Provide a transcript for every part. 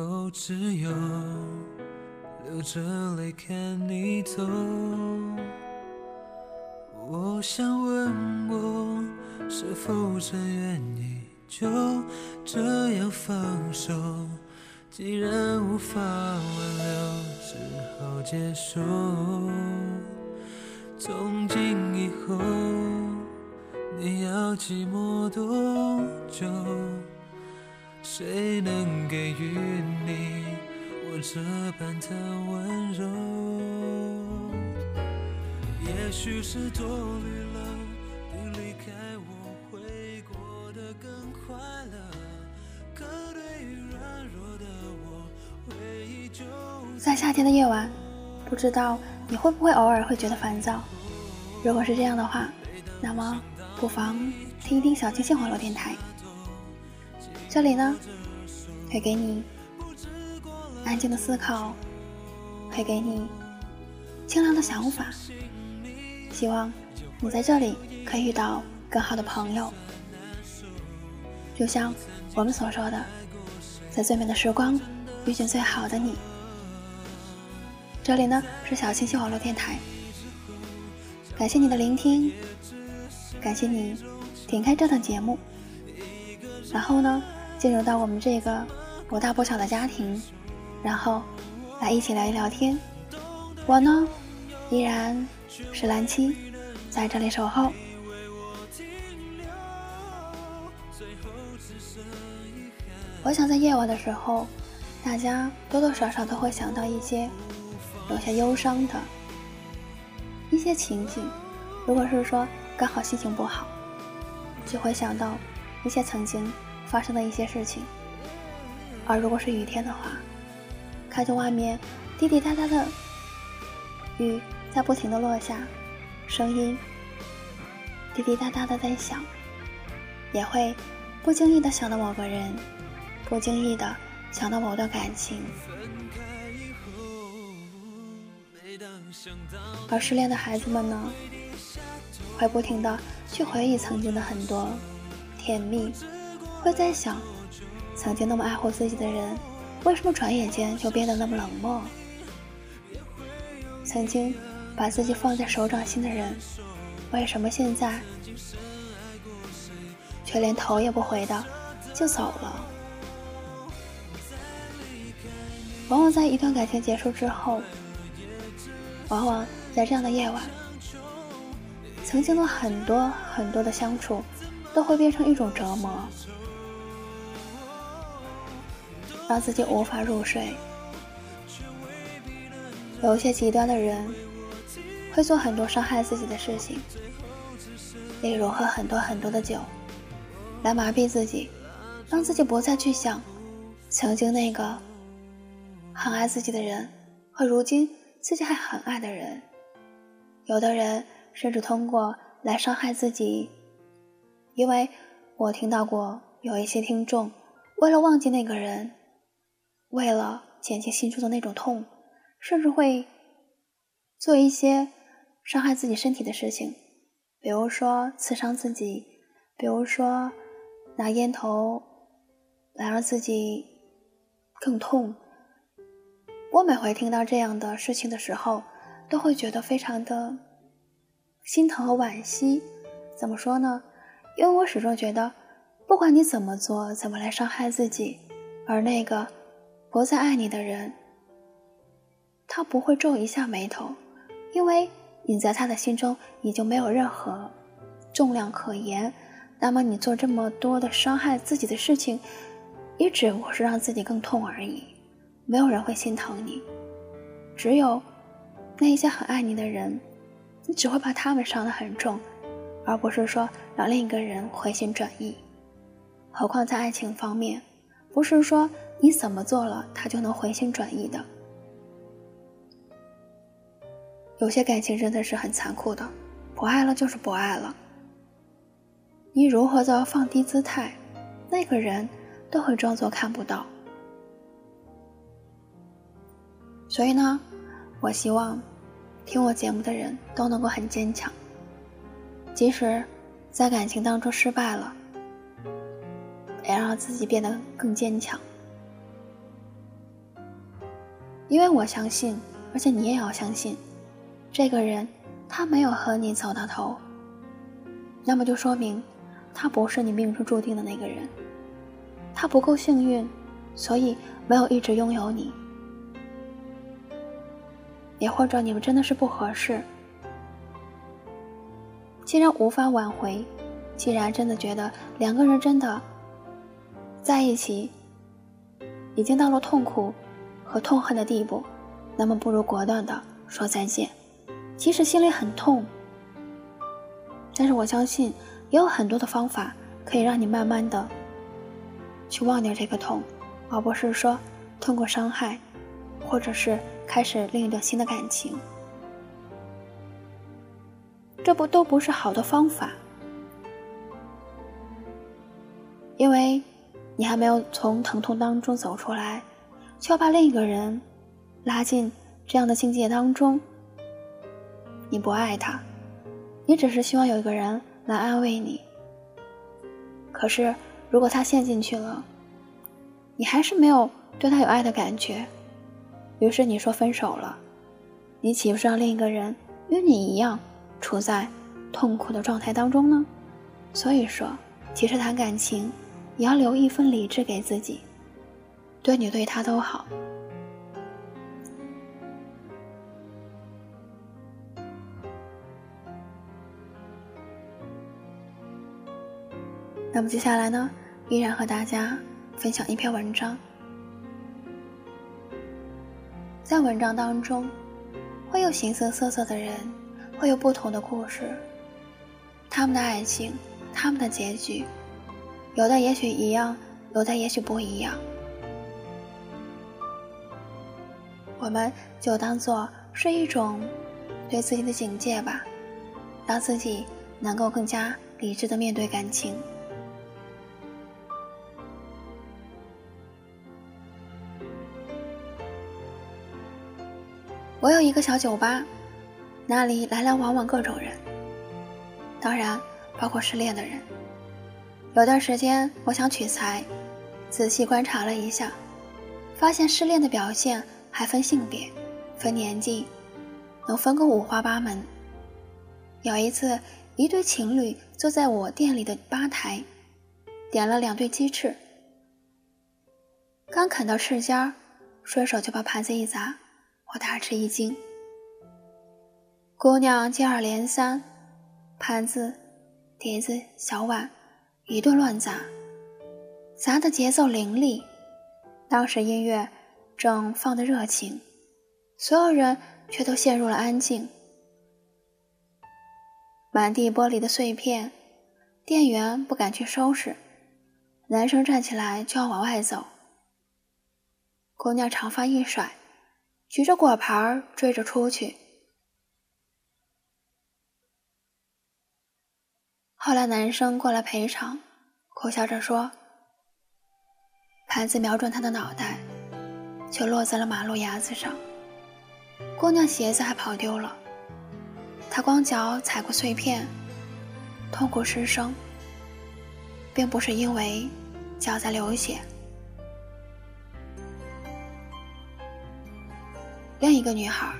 后只有流着泪看你走。我想问我，是否真愿意就这样放手？既然无法挽留，只好接受。从今以后，你要寂寞多久？谁能给予你我这般的温柔？也许是多虑了，你离开我会过得更快乐。可对于软弱的我，回忆就在夏天的夜晚，不知道你会不会偶尔会觉得烦躁？如果是这样的话，那么不妨听一听小清新网络电台。这里呢，会给你安静的思考，会给你清凉的想法。希望你在这里可以遇到更好的朋友。就像我们所说的，在最美的时光遇见最好的你。这里呢是小清新网络电台，感谢你的聆听，感谢你点开这档节目，然后呢进入到我们这个不大不小的家庭，然后来一起聊一聊天。我呢依然是蓝七，在这里守候。我想在夜晚的时候，大家多多少少都会想到一些有些忧伤的一些情景。如果是说刚好心情不好，就会想到一些曾经发生的一些事情。而如果是雨天的话，看着外面滴滴答答的雨在不停的落下，声音滴滴答答的在响，也会不经意的想到某个人。不经意的想到某段感情，而失恋的孩子们呢，会不停的去回忆曾经的很多甜蜜，会在想，曾经那么爱护自己的人，为什么转眼间就变得那么冷漠？曾经把自己放在手掌心的人，为什么现在却连头也不回的就走了？往往在一段感情结束之后，往往在这样的夜晚，曾经的很多很多的相处，都会变成一种折磨，让自己无法入睡。有一些极端的人，会做很多伤害自己的事情，例如喝很多很多的酒，来麻痹自己，让自己不再去想曾经那个。很爱自己的人和如今自己还很爱的人，有的人甚至通过来伤害自己，因为我听到过有一些听众为了忘记那个人，为了减轻心中的那种痛，甚至会做一些伤害自己身体的事情，比如说刺伤自己，比如说拿烟头来让自己更痛。我每回听到这样的事情的时候，都会觉得非常的心疼和惋惜。怎么说呢？因为我始终觉得，不管你怎么做，怎么来伤害自己，而那个不再爱你的人，他不会皱一下眉头，因为你在他的心中已经没有任何重量可言。那么你做这么多的伤害自己的事情，也只不过是让自己更痛而已。没有人会心疼你，只有那一些很爱你的人，你只会把他们伤得很重，而不是说让另一个人回心转意。何况在爱情方面，不是说你怎么做了他就能回心转意的。有些感情真的是很残酷的，不爱了就是不爱了。你如何的放低姿态，那个人都会装作看不到。所以呢，我希望听我节目的人都能够很坚强，即使在感情当中失败了，也让自己变得更坚强。因为我相信，而且你也要相信，这个人他没有和你走到头，那么就说明他不是你命中注定的那个人，他不够幸运，所以没有一直拥有你。也或者你们真的是不合适。既然无法挽回，既然真的觉得两个人真的在一起，已经到了痛苦和痛恨的地步，那么不如果断的说再见。即使心里很痛，但是我相信也有很多的方法可以让你慢慢的去忘掉这个痛，而不是说通过伤害，或者是。开始另一段新的感情，这不都不是好的方法，因为你还没有从疼痛当中走出来，就要把另一个人拉进这样的境界当中。你不爱他，你只是希望有一个人来安慰你。可是如果他陷进去了，你还是没有对他有爱的感觉。于是你说分手了，你岂不是让另一个人与你一样处在痛苦的状态当中呢？所以说，其实谈感情也要留一份理智给自己，对你对他都好。那么接下来呢，依然和大家分享一篇文章。在文章当中，会有形形色色的人，会有不同的故事。他们的爱情，他们的结局，有的也许一样，有的也许不一样。我们就当做是一种对自己的警戒吧，让自己能够更加理智的面对感情。我有一个小酒吧，那里来来往往各种人，当然包括失恋的人。有段时间，我想取材，仔细观察了一下，发现失恋的表现还分性别、分年纪，能分个五花八门。有一次，一对情侣坐在我店里的吧台，点了两对鸡翅，刚啃到翅尖儿，顺手就把盘子一砸。我大吃一惊，姑娘接二连三，盘子、碟子、小碗一顿乱砸，砸的节奏凌厉。当时音乐正放得热情，所有人却都陷入了安静。满地玻璃的碎片，店员不敢去收拾，男生站起来就要往外走，姑娘长发一甩。举着果盘追着出去。后来男生过来赔偿，苦笑着说：“盘子瞄准他的脑袋，却落在了马路牙子上。姑娘鞋子还跑丢了，她光脚踩过碎片，痛苦失声，并不是因为脚在流血。”另一个女孩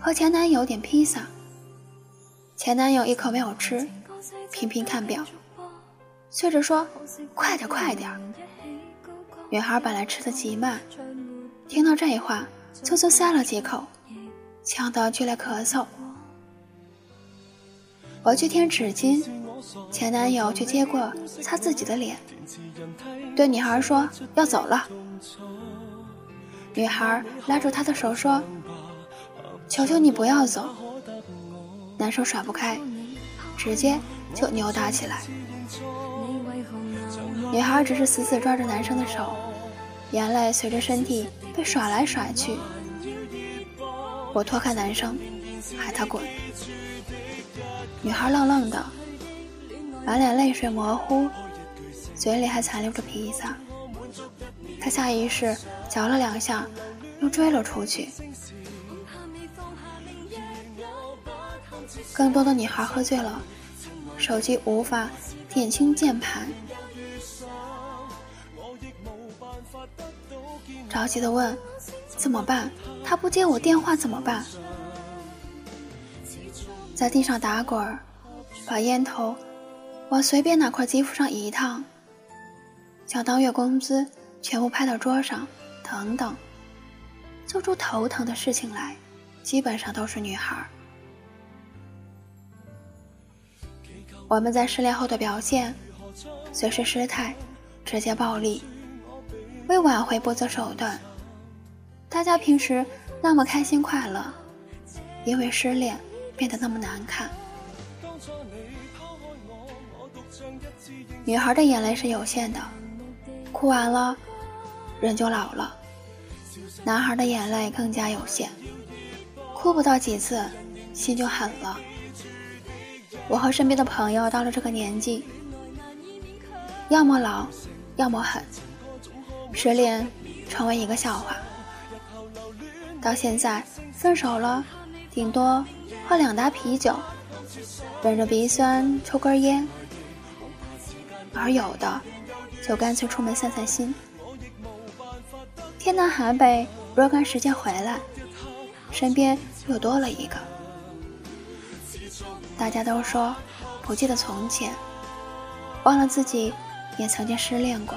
和前男友点披萨，前男友一口没有吃，频频看表，催着说：“快点，快点！”女孩本来吃的极慢，听到这话，匆匆塞了几口，呛得剧烈咳嗽。我去添纸巾，前男友却接过擦自己的脸，对女孩说：“要走了。”女孩拉住他的手说：“求求你不要走。”男生甩不开，直接就扭打起来。女孩只是死死抓着男生的手，眼泪随着身体被甩来甩去。我拖开男生，喊他滚。女孩愣愣的，满脸泪水模糊，嘴里还残留着披萨。他下意识嚼了两下，又追了出去。更多的女孩喝醉了，手机无法点清键盘，着急的问：“怎么办？他不接我电话怎么办？”在地上打滚，把烟头往随便哪块肌肤上一烫，将当月工资全部拍到桌上，等等，做出头疼的事情来，基本上都是女孩。我们在失恋后的表现，随时失态，直接暴力，为挽回不择手段。大家平时那么开心快乐，因为失恋变得那么难看。女孩的眼泪是有限的，哭完了，人就老了。男孩的眼泪更加有限，哭不到几次，心就狠了。我和身边的朋友到了这个年纪，要么老，要么狠，失恋成为一个笑话。到现在分手了，顶多喝两打啤酒，忍着鼻酸抽根烟，而有的就干脆出门散散心。天南海北，若干时间回来，身边又多了一个。大家都说不记得从前，忘了自己也曾经失恋过。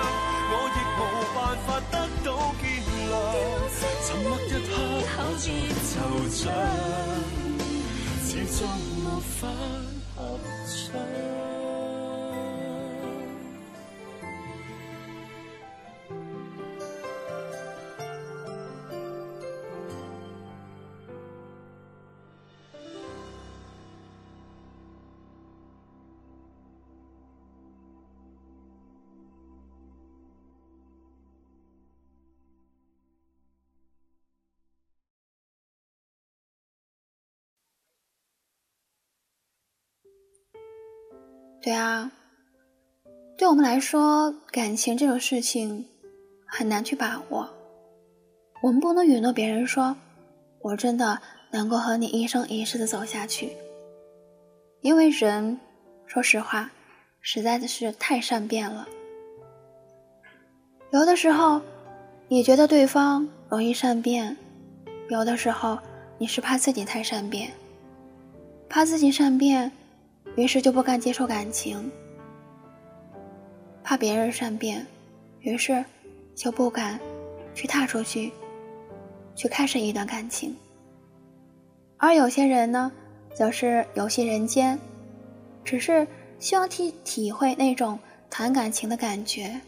我亦无办法得到见谅。沉默一刻，口别惆怅，始终无法合唱。对啊，对我们来说，感情这种事情很难去把握。我们不能允诺别人说，我真的能够和你一生一世的走下去。因为人，说实话，实在的是太善变了。有的时候，你觉得对方容易善变；有的时候，你是怕自己太善变，怕自己善变。于是就不敢接受感情，怕别人善变，于是就不敢去踏出去，去开始一段感情。而有些人呢，则是游戏人间，只是希望体体会那种谈感情的感觉，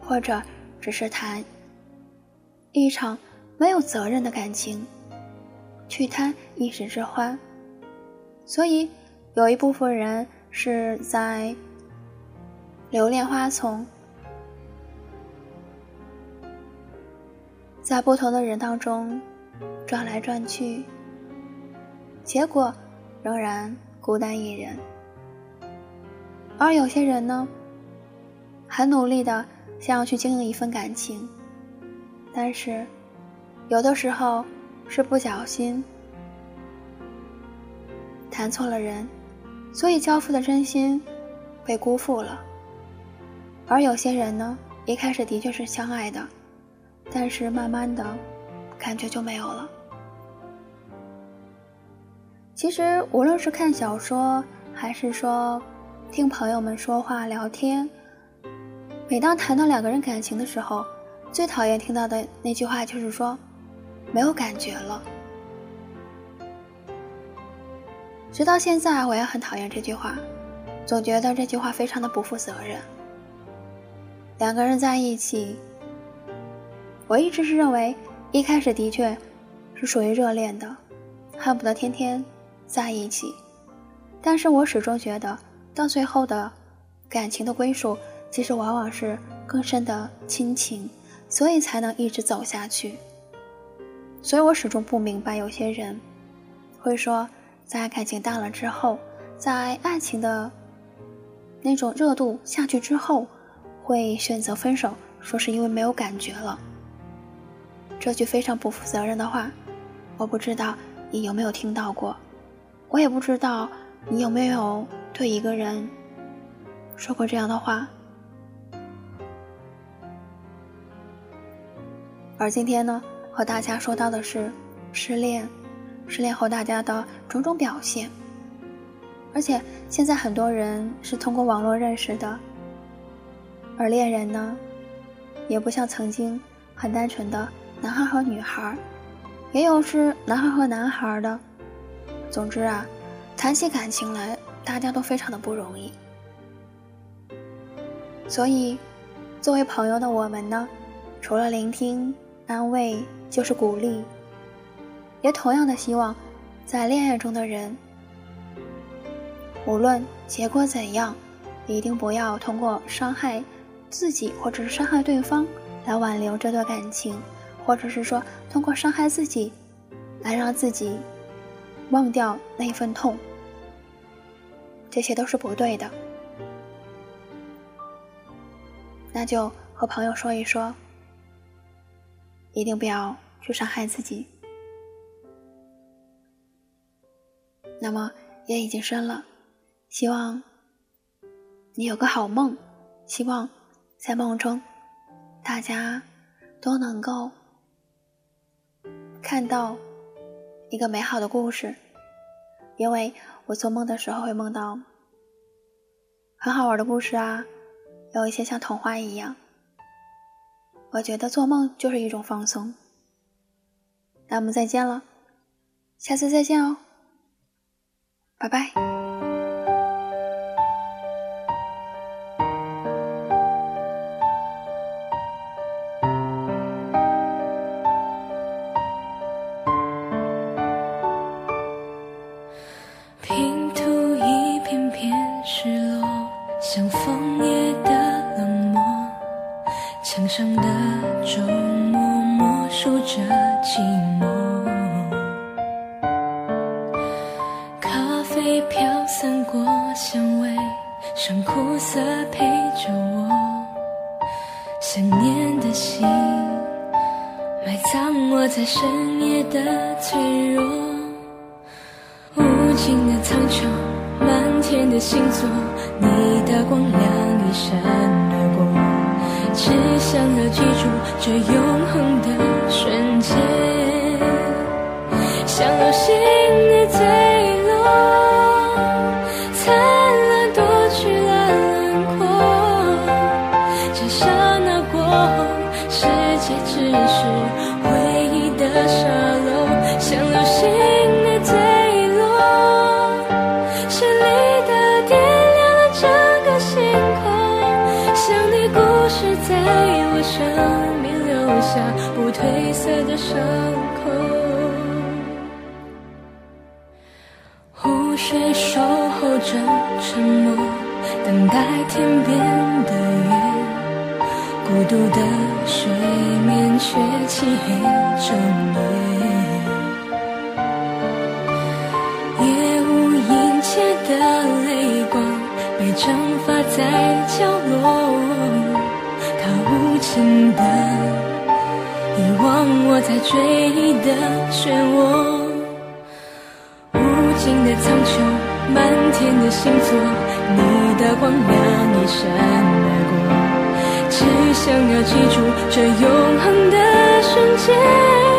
或者只是谈一场没有责任的感情，去贪一时之欢，所以。有一部分人是在留恋花丛，在不同的人当中转来转去，结果仍然孤单一人。而有些人呢，很努力的想要去经营一份感情，但是有的时候是不小心谈错了人。所以交付的真心被辜负了，而有些人呢，一开始的确是相爱的，但是慢慢的，感觉就没有了。其实无论是看小说，还是说听朋友们说话聊天，每当谈到两个人感情的时候，最讨厌听到的那句话就是说，没有感觉了。直到现在，我也很讨厌这句话，总觉得这句话非常的不负责任。两个人在一起，我一直是认为，一开始的确是属于热恋的，恨不得天天在一起。但是我始终觉得，到最后的感情的归属，其实往往是更深的亲情，所以才能一直走下去。所以我始终不明白，有些人会说，在感情淡了之后，在爱情的那种热度下去之后，会选择分手，说是因为没有感觉了。这句非常不负责任的话，我不知道你有没有听到过，我也不知道。你有没有对一个人说过这样的话？而今天呢，和大家说到的是失恋，失恋后大家的种种表现。而且现在很多人是通过网络认识的，而恋人呢，也不像曾经很单纯的男孩和女孩，也有是男孩和男孩的。总之啊。谈起感情来，大家都非常的不容易。所以，作为朋友的我们呢，除了聆听、安慰，就是鼓励。也同样的希望，在恋爱中的人，无论结果怎样，一定不要通过伤害自己或者是伤害对方来挽留这段感情，或者是说通过伤害自己来让自己忘掉那份痛。这些都是不对的，那就和朋友说一说，一定不要去伤害自己。那么夜已经深了，希望你有个好梦，希望在梦中大家都能够看到一个美好的故事，因为。我做梦的时候会梦到很好玩的故事啊，有一些像童话一样。我觉得做梦就是一种放松。那我们再见了，下次再见哦，拜拜。暮色陪着我，想念的心埋葬我在深夜的脆弱，无尽的苍穹，满天的星座，你的光亮一闪而过，只想要记住这永恒的瞬间，像流星的坠生命留下不褪色的伤口。湖水守候着沉默，等待天边的月。孤独的睡眠，却漆黑整夜。夜无垠切的泪光，被蒸发在角落。的遗忘我在追忆的漩涡。无尽的苍穹，满天的星座，你的光亮一闪而过。只想要记住这永恒的瞬间。